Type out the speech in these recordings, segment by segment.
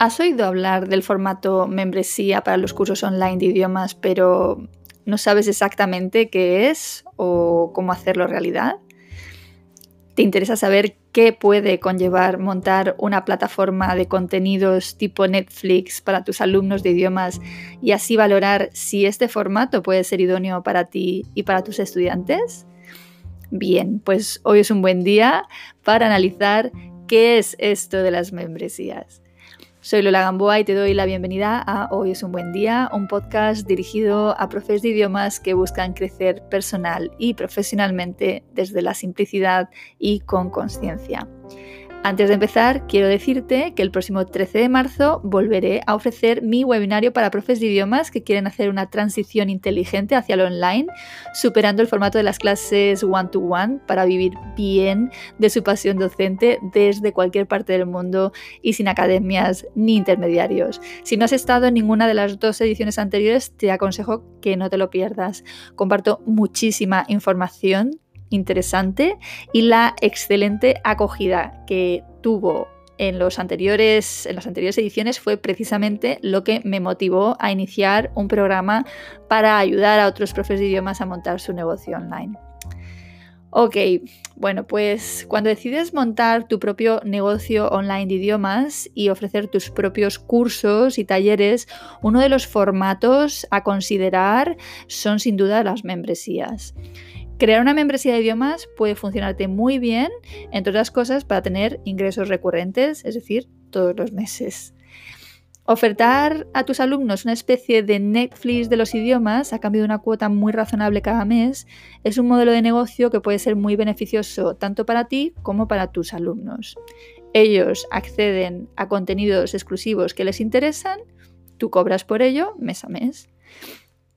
¿Has oído hablar del formato membresía para los cursos online de idiomas, pero no sabes exactamente qué es o cómo hacerlo realidad? ¿Te interesa saber qué puede conllevar montar una plataforma de contenidos tipo Netflix para tus alumnos de idiomas y así valorar si este formato puede ser idóneo para ti y para tus estudiantes? Bien, pues hoy es un buen día para analizar qué es esto de las membresías. Soy Lola Gamboa y te doy la bienvenida a Hoy es un buen día, un podcast dirigido a profes de idiomas que buscan crecer personal y profesionalmente desde la simplicidad y con conciencia. Antes de empezar, quiero decirte que el próximo 13 de marzo volveré a ofrecer mi webinario para profes de idiomas que quieren hacer una transición inteligente hacia lo online, superando el formato de las clases one-to-one para vivir bien de su pasión docente desde cualquier parte del mundo y sin academias ni intermediarios. Si no has estado en ninguna de las dos ediciones anteriores, te aconsejo que no te lo pierdas. Comparto muchísima información interesante y la excelente acogida que tuvo en, anteriores, en las anteriores ediciones fue precisamente lo que me motivó a iniciar un programa para ayudar a otros profes de idiomas a montar su negocio online. Ok, bueno, pues cuando decides montar tu propio negocio online de idiomas y ofrecer tus propios cursos y talleres, uno de los formatos a considerar son sin duda las membresías. Crear una membresía de idiomas puede funcionarte muy bien, entre otras cosas, para tener ingresos recurrentes, es decir, todos los meses. Ofertar a tus alumnos una especie de Netflix de los idiomas a cambio de una cuota muy razonable cada mes es un modelo de negocio que puede ser muy beneficioso tanto para ti como para tus alumnos. Ellos acceden a contenidos exclusivos que les interesan, tú cobras por ello mes a mes.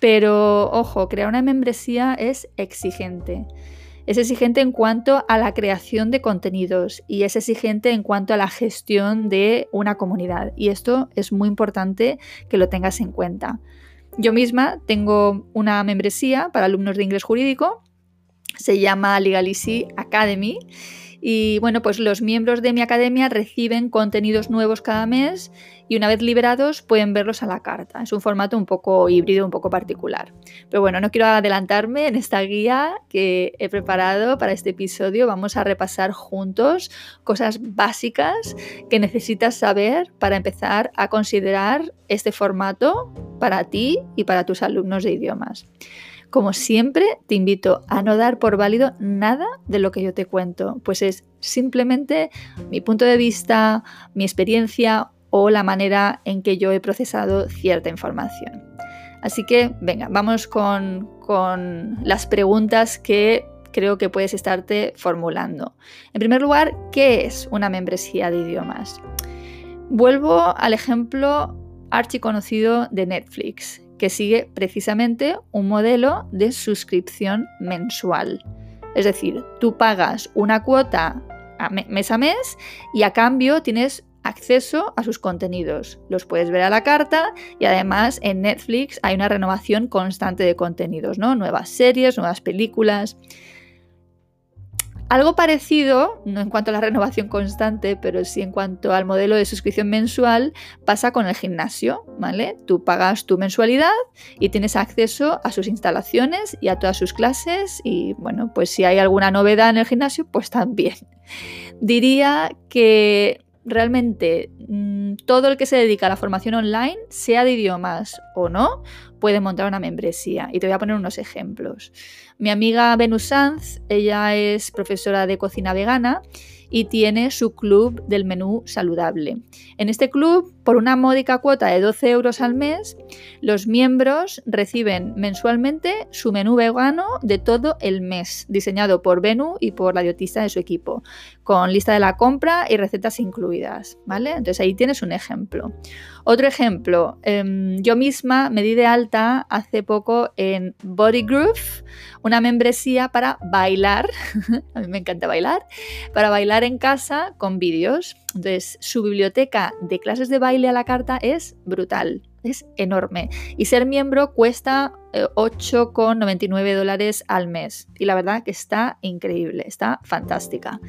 Pero ojo, crear una membresía es exigente. Es exigente en cuanto a la creación de contenidos y es exigente en cuanto a la gestión de una comunidad. Y esto es muy importante que lo tengas en cuenta. Yo misma tengo una membresía para alumnos de inglés jurídico. Se llama Legalicy Academy y bueno, pues los miembros de mi academia reciben contenidos nuevos cada mes y una vez liberados pueden verlos a la carta. Es un formato un poco híbrido, un poco particular. Pero bueno, no quiero adelantarme en esta guía que he preparado para este episodio. Vamos a repasar juntos cosas básicas que necesitas saber para empezar a considerar este formato para ti y para tus alumnos de idiomas. Como siempre, te invito a no dar por válido nada de lo que yo te cuento, pues es simplemente mi punto de vista, mi experiencia o la manera en que yo he procesado cierta información. Así que, venga, vamos con, las preguntas que creo que puedes estarte formulando. En primer lugar, ¿qué es una membresía de idiomas? Vuelvo al ejemplo archiconocido de Netflix que sigue precisamente un modelo de suscripción mensual. Es decir, tú pagas una cuota mes a mes y a cambio tienes acceso a sus contenidos. Los puedes ver a la carta y además en Netflix hay una renovación constante de contenidos, ¿no? Nuevas series, nuevas películas. Algo parecido, no en cuanto a la renovación constante, pero sí en cuanto al modelo de suscripción mensual, pasa con el gimnasio, ¿vale? Tú pagas tu mensualidad y tienes acceso a sus instalaciones y a todas sus clases y bueno, pues si hay alguna novedad en el gimnasio, pues también. Diría que realmente mm, todo el que se dedica a la formación online, sea de idiomas o no, puede montar una membresía. Y te voy a poner unos ejemplos. Mi amiga Venus Sanz, ella es profesora de cocina vegana y tiene su club del menú saludable. En este club, por una módica cuota de 12 euros al mes, los miembros reciben mensualmente su menú vegano de todo el mes, diseñado por Venu y por la dietista de su equipo, con lista de la compra y recetas incluidas. ¿vale? Entonces ahí tienes un ejemplo. Otro ejemplo, em, yo misma me di de alta hace poco en Body Groove, una membresía para bailar, a mí me encanta bailar, para bailar en casa con vídeos. Entonces, su biblioteca de clases de baile a la carta es brutal, es enorme. Y ser miembro cuesta 8,99 eh, dólares al mes. Y la verdad que está increíble, está fantástica.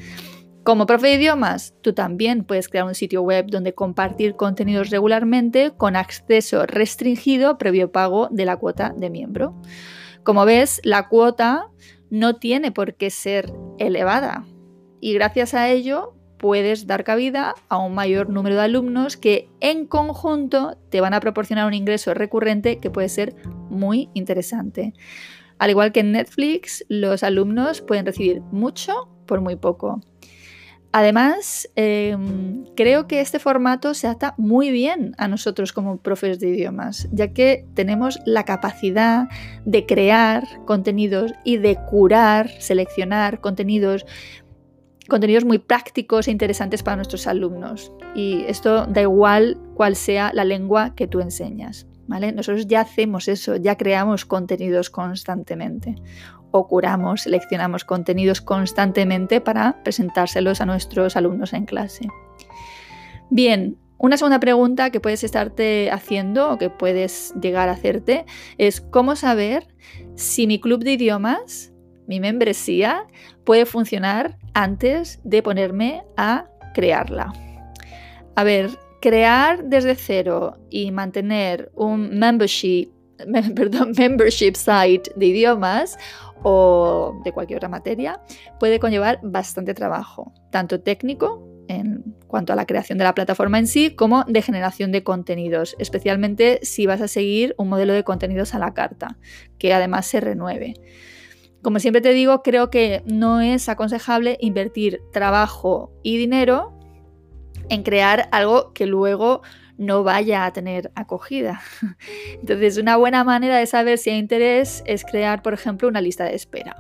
Como profe de idiomas, tú también puedes crear un sitio web donde compartir contenidos regularmente con acceso restringido previo pago de la cuota de miembro. Como ves, la cuota no tiene por qué ser elevada y gracias a ello puedes dar cabida a un mayor número de alumnos que en conjunto te van a proporcionar un ingreso recurrente que puede ser muy interesante. Al igual que en Netflix, los alumnos pueden recibir mucho por muy poco. Además, em, creo que este formato se adapta muy bien a nosotros como profes de idiomas, ya que tenemos la capacidad de crear contenidos y de curar, seleccionar contenidos, contenidos muy prácticos e interesantes para nuestros alumnos. Y esto da igual cuál sea la lengua que tú enseñas. ¿Vale? Nosotros ya hacemos eso, ya creamos contenidos constantemente o curamos, seleccionamos contenidos constantemente para presentárselos a nuestros alumnos en clase. Bien, una segunda pregunta que puedes estarte haciendo o que puedes llegar a hacerte es cómo saber si mi club de idiomas, mi membresía, puede funcionar antes de ponerme a crearla. A ver, crear desde cero y mantener un membership, site de idiomas o de cualquier otra materia, puede conllevar bastante trabajo, tanto técnico en cuanto a la creación de la plataforma en sí, como de generación de contenidos, especialmente si vas a seguir un modelo de contenidos a la carta, que además se renueve. Como siempre te digo, creo que no es aconsejable invertir trabajo y dinero en crear algo que luego no vaya a tener acogida. Entonces, una buena manera de saber si hay interés es crear, por ejemplo, una lista de espera.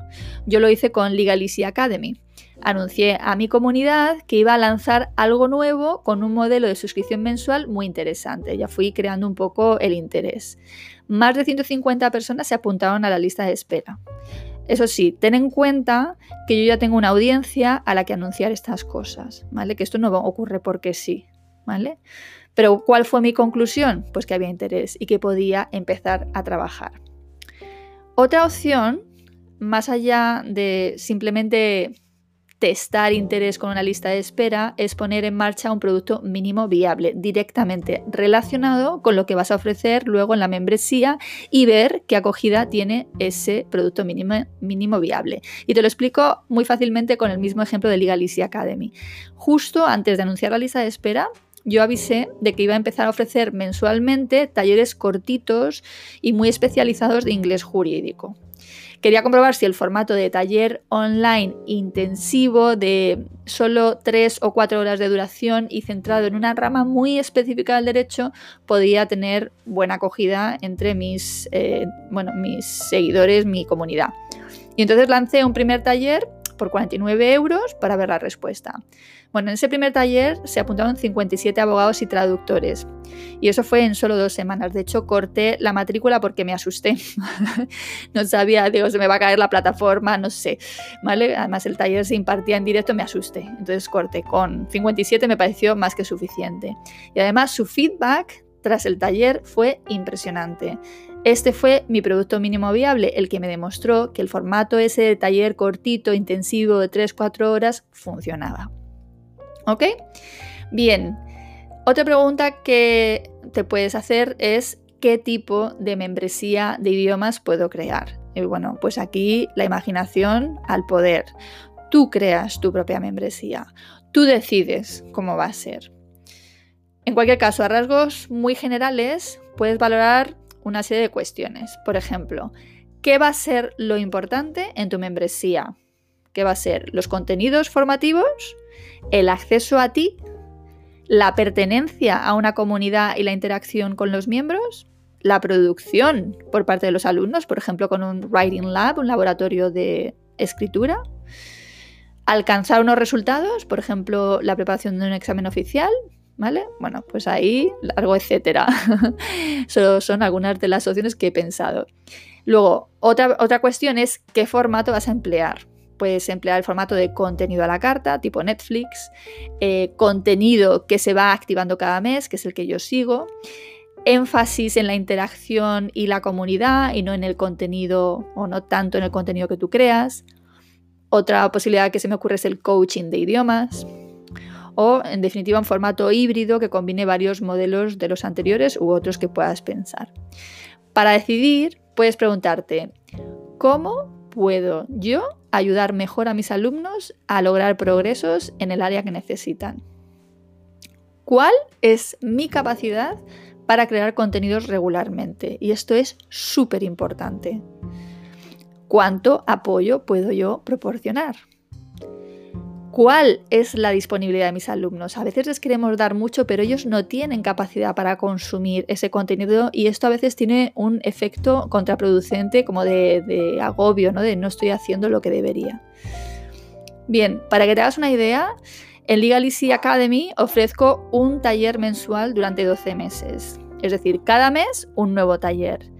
Yo lo hice con Legalicy Academy. Anuncié a mi comunidad que iba a lanzar algo nuevo con un modelo de suscripción mensual muy interesante. Ya fui creando un poco el interés. Más de 150 personas se apuntaron a la lista de espera. Eso sí, ten en cuenta que yo ya tengo una audiencia a la que anunciar estas cosas, ¿vale? Que esto no ocurre porque sí, ¿vale? Pero ¿cuál fue mi conclusión? Pues que había interés y que podía empezar a trabajar. Otra opción, más allá de simplemente testar interés con una lista de espera, es poner en marcha un producto mínimo viable, directamente relacionado con lo que vas a ofrecer luego en la membresía y ver qué acogida tiene ese producto mínimo, mínimo viable. Y te lo explico muy fácilmente con el mismo ejemplo de Legalicy Academy. Justo antes de anunciar la lista de espera, yo avisé de que iba a empezar a ofrecer mensualmente talleres cortitos y muy especializados de inglés jurídico. Quería comprobar si el formato de taller online intensivo de solo tres o cuatro horas de duración y centrado en una rama muy específica del derecho podía tener buena acogida entre mis, eh, bueno, mis seguidores, mi comunidad. Y entonces lancé un primer taller por 49 euros para ver la respuesta. Bueno, en ese primer taller se apuntaron 57 abogados y traductores. Y eso fue en solo dos semanas. De hecho, corté la matrícula porque me asusté. no sabía, digo, se me va a caer la plataforma, no sé. ¿Vale? Además, el taller se impartía en directo, me asusté. Entonces corté. Con 57 me pareció más que suficiente. Y además, su feedback tras el taller fue impresionante. Este fue mi producto mínimo viable, el que me demostró que el formato ese de taller cortito, intensivo de 3-4 horas funcionaba. ¿Ok? Bien, otra pregunta que te puedes hacer es ¿qué tipo de membresía de idiomas puedo crear? Y bueno, pues aquí la imaginación al poder. Tú creas tu propia membresía, tú decides cómo va a ser. En cualquier caso, a rasgos muy generales, puedes valorar una serie de cuestiones. Por ejemplo, ¿qué va a ser lo importante en tu membresía? ¿Qué va a ser? Los contenidos formativos, el acceso a ti, la pertenencia a una comunidad y la interacción con los miembros, la producción por parte de los alumnos, por ejemplo, con un Writing Lab, un laboratorio de escritura, alcanzar unos resultados, por ejemplo, la preparación de un examen oficial, ¿vale? Bueno, pues ahí largo etcétera. Son algunas de las opciones que he pensado. Luego, otra, otra cuestión es qué formato vas a emplear. Puedes emplear el formato de contenido a la carta, tipo Netflix, eh, contenido que se va activando cada mes, que es el que yo sigo, énfasis en la interacción y la comunidad y no en el contenido o no tanto en el contenido que tú creas. Otra posibilidad que se me ocurre es el coaching de idiomas o en definitiva un formato híbrido que combine varios modelos de los anteriores u otros que puedas pensar. Para decidir, puedes preguntarte, ¿cómo puedo yo ayudar mejor a mis alumnos a lograr progresos en el área que necesitan? ¿Cuál es mi capacidad para crear contenidos regularmente. Y esto es súper importante. ¿Cuánto apoyo puedo yo proporcionar? ¿Cuál es la disponibilidad de mis alumnos? A veces les queremos dar mucho, pero ellos no tienen capacidad para consumir ese contenido y esto a veces tiene un efecto contraproducente como de, agobio, ¿no? de no estoy haciendo lo que debería. Bien, para que te hagas una idea, en Legal Easy Academy ofrezco un taller mensual durante 12 meses. Es decir, cada mes un nuevo taller.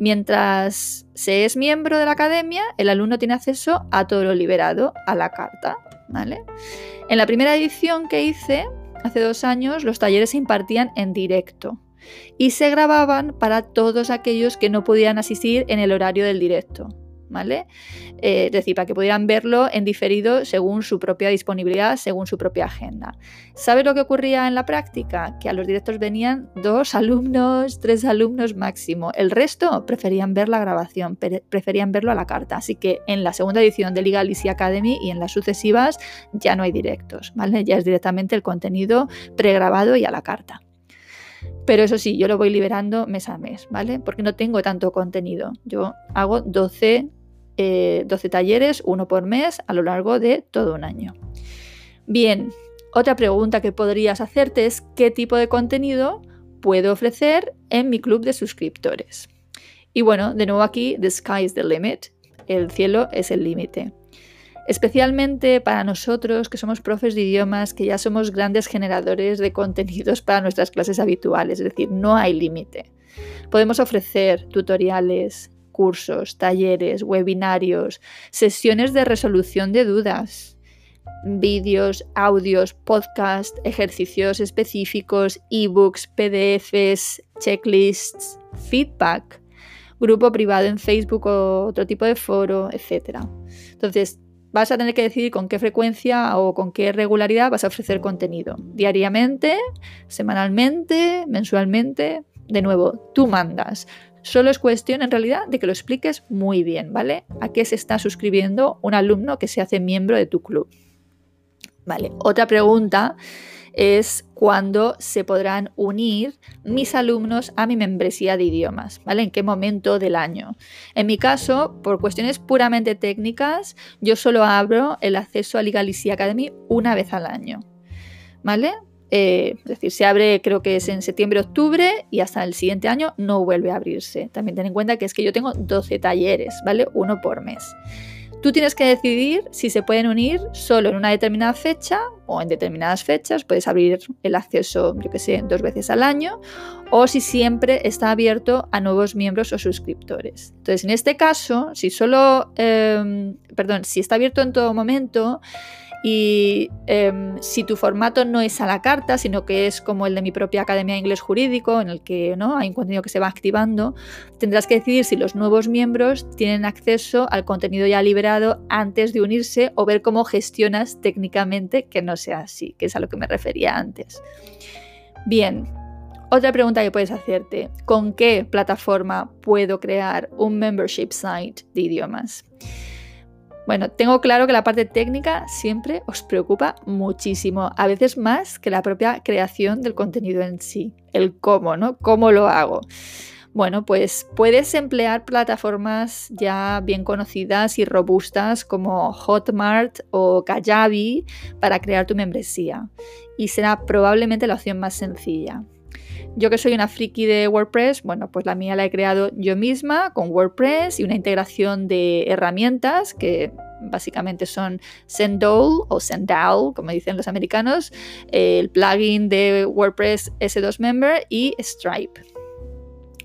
Mientras se es miembro de la academia, el alumno tiene acceso a todo lo liberado, a la carta. ¿vale? En la primera edición que hice, hace dos años, los talleres se impartían en directo y se grababan para todos aquellos que no podían asistir en el horario del directo. ¿Vale? Eh, es decir, para que pudieran verlo en diferido según su propia disponibilidad, según su propia agenda. ¿Sabes lo que ocurría en la práctica? Que a los directos venían dos alumnos, tres alumnos máximo. El resto preferían ver la grabación, preferían verlo a la carta. Así que en la segunda edición de Legal Easy Academy y en las sucesivas ya no hay directos, ¿vale? Ya es directamente el contenido pregrabado y a la carta. Pero eso sí, yo lo voy liberando mes a mes, ¿vale? Porque no tengo tanto contenido. Yo hago 12 12 eh, talleres, uno por mes, a lo largo de todo un año. Bien, otra pregunta que podrías hacerte es qué tipo de contenido puedo ofrecer en mi club de suscriptores. Y bueno, de nuevo aquí, the sky is the limit, el cielo es el límite. Especialmente para nosotros que somos profes de idiomas, que ya somos grandes generadores de contenidos para nuestras clases habituales, es decir, no hay límite. Podemos ofrecer tutoriales, cursos, talleres, webinarios, sesiones de resolución de dudas, vídeos, audios, podcasts, ejercicios específicos, ebooks, PDFs, checklists, feedback, grupo privado en Facebook o otro tipo de foro, etc. Entonces, vas a tener que decidir con qué frecuencia o con qué regularidad vas a ofrecer contenido. Diariamente, semanalmente, mensualmente. De nuevo, tú mandas. Solo es cuestión en realidad de que lo expliques muy bien, ¿vale? A qué se está suscribiendo un alumno que se hace miembro de tu club. Vale, otra pregunta es cuándo se podrán unir mis alumnos a mi membresía de idiomas, ¿vale? ¿En qué momento del año? En mi caso, por cuestiones puramente técnicas, yo solo abro el acceso a Legal Academy una vez al año, ¿vale? Eh, es decir, se abre creo que es en septiembre-octubre y hasta el siguiente año no vuelve a abrirse. También ten en cuenta que es que yo tengo 12 talleres, ¿vale? Uno por mes. Tú tienes que decidir si se pueden unir solo en una determinada fecha o en determinadas fechas. Puedes abrir el acceso, yo que sé, dos veces al año o si siempre está abierto a nuevos miembros o suscriptores. Entonces, en este caso, si solo, em, perdón, si está abierto en todo momento, y em, si tu formato no es a la carta, sino que es como el de mi propia Academia de Inglés Jurídico, en el que ¿no? hay un contenido que se va activando, tendrás que decidir si los nuevos miembros tienen acceso al contenido ya liberado antes de unirse o ver cómo gestionas técnicamente que no sea así, que es a lo que me refería antes. Bien, otra pregunta que puedes hacerte, ¿con qué plataforma puedo crear un membership site de idiomas? Bueno, tengo claro que la parte técnica siempre os preocupa muchísimo, a veces más que la propia creación del contenido en sí, el cómo, ¿no? ¿Cómo lo hago? Bueno, pues puedes emplear plataformas ya bien conocidas y robustas como Hotmart o Kajabi para crear tu membresía y será probablemente la opción más sencilla. Yo que soy una friki de WordPress, bueno, pues la mía la he creado yo misma con WordPress y una integración de herramientas que básicamente son Sendol o Sendal, como dicen los americanos, el plugin de WordPress S2 Member y Stripe.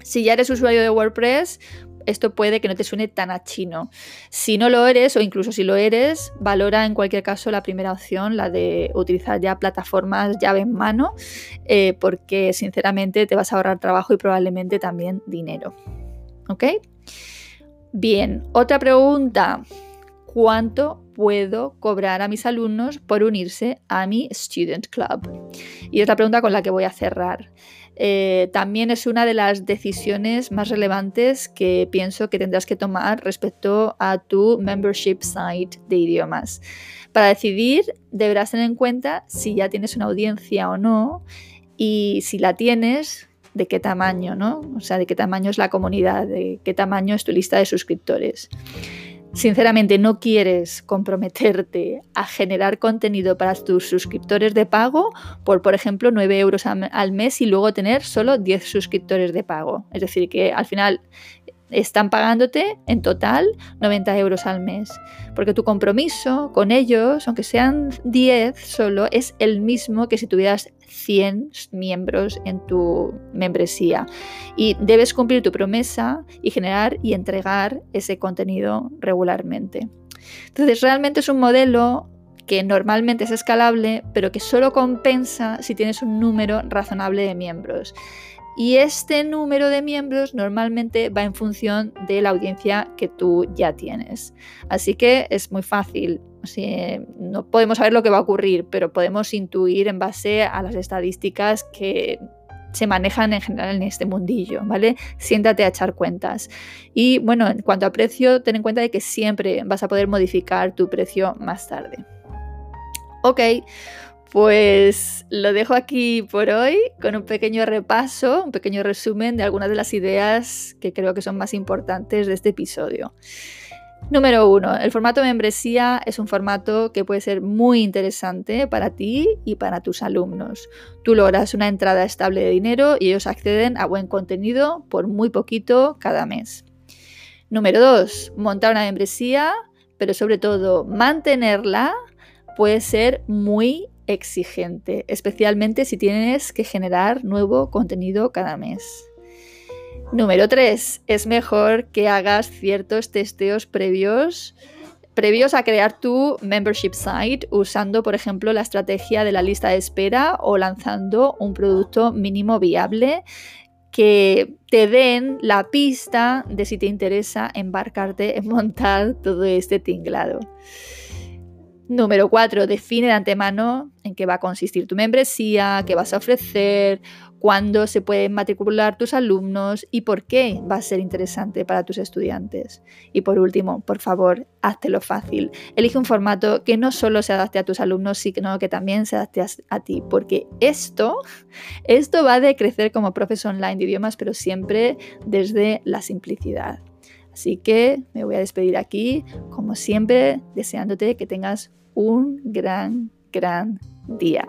Si ya eres usuario de WordPress, esto puede que no te suene tan a chino. Si no lo eres, o incluso si lo eres, valora en cualquier caso la primera opción, la de utilizar ya plataformas llave en mano, eh, porque sinceramente te vas a ahorrar trabajo y probablemente también dinero. ¿Ok? Bien, otra pregunta. ¿Cuánto puedo cobrar a mis alumnos por unirse a mi Student Club? Y es la pregunta con la que voy a cerrar. Eh, también es una de las decisiones más relevantes que pienso que tendrás que tomar respecto a tu membership site de idiomas. Para decidir, deberás tener en cuenta si ya tienes una audiencia o no y si la tienes, de qué tamaño, ¿no? O sea, de qué tamaño es la comunidad, de qué tamaño es tu lista de suscriptores sinceramente no quieres comprometerte a generar contenido para tus suscriptores de pago por, por ejemplo, 9 euros al mes y luego tener solo 10 suscriptores de pago. Es decir, que al final están pagándote en total 90 euros al mes. Porque tu compromiso con ellos, aunque sean 10 solo, es el mismo que si tuvieras 100 miembros en tu membresía. Y debes cumplir tu promesa y generar y entregar ese contenido regularmente. Entonces, realmente es un modelo que normalmente es escalable, pero que solo compensa si tienes un número razonable de miembros. Y este número de miembros normalmente va en función de la audiencia que tú ya tienes. Así que es muy fácil. no podemos saber lo que va a ocurrir, pero podemos intuir en base a las estadísticas que se manejan en general en este mundillo, ¿vale? Siéntate a echar cuentas. Y bueno, en cuanto a precio, ten en cuenta de que siempre vas a poder modificar tu precio más tarde. Ok, pues lo dejo aquí por hoy con un pequeño repaso, un pequeño resumen de algunas de las ideas que creo que son más importantes de este episodio. Número uno, el formato membresía es un formato que puede ser muy interesante para ti y para tus alumnos. Tú logras una entrada estable de dinero y ellos acceden a buen contenido por muy poquito cada mes. Número dos, montar una membresía, pero sobre todo mantenerla puede ser muy exigente, especialmente si tienes que generar nuevo contenido cada mes. Número 3. Es mejor que hagas ciertos testeos previos previos a crear tu membership site usando, por ejemplo, la estrategia de la lista de espera o lanzando un producto mínimo viable que te den la pista de si te interesa embarcarte en montar todo este tinglado. Número 4. Define de antemano en qué va a consistir tu membresía, qué vas a ofrecer, cuándo se pueden matricular tus alumnos y por qué va a ser interesante para tus estudiantes. Y por último, por favor, háztelo fácil. Elige un formato que no solo se adapte a tus alumnos, sino que también se adapte a, ti, porque esto, esto va de crecer como profesor online de idiomas, pero siempre desde la simplicidad. Así que me voy a despedir aquí, como siempre, deseándote que tengas un gran, gran día.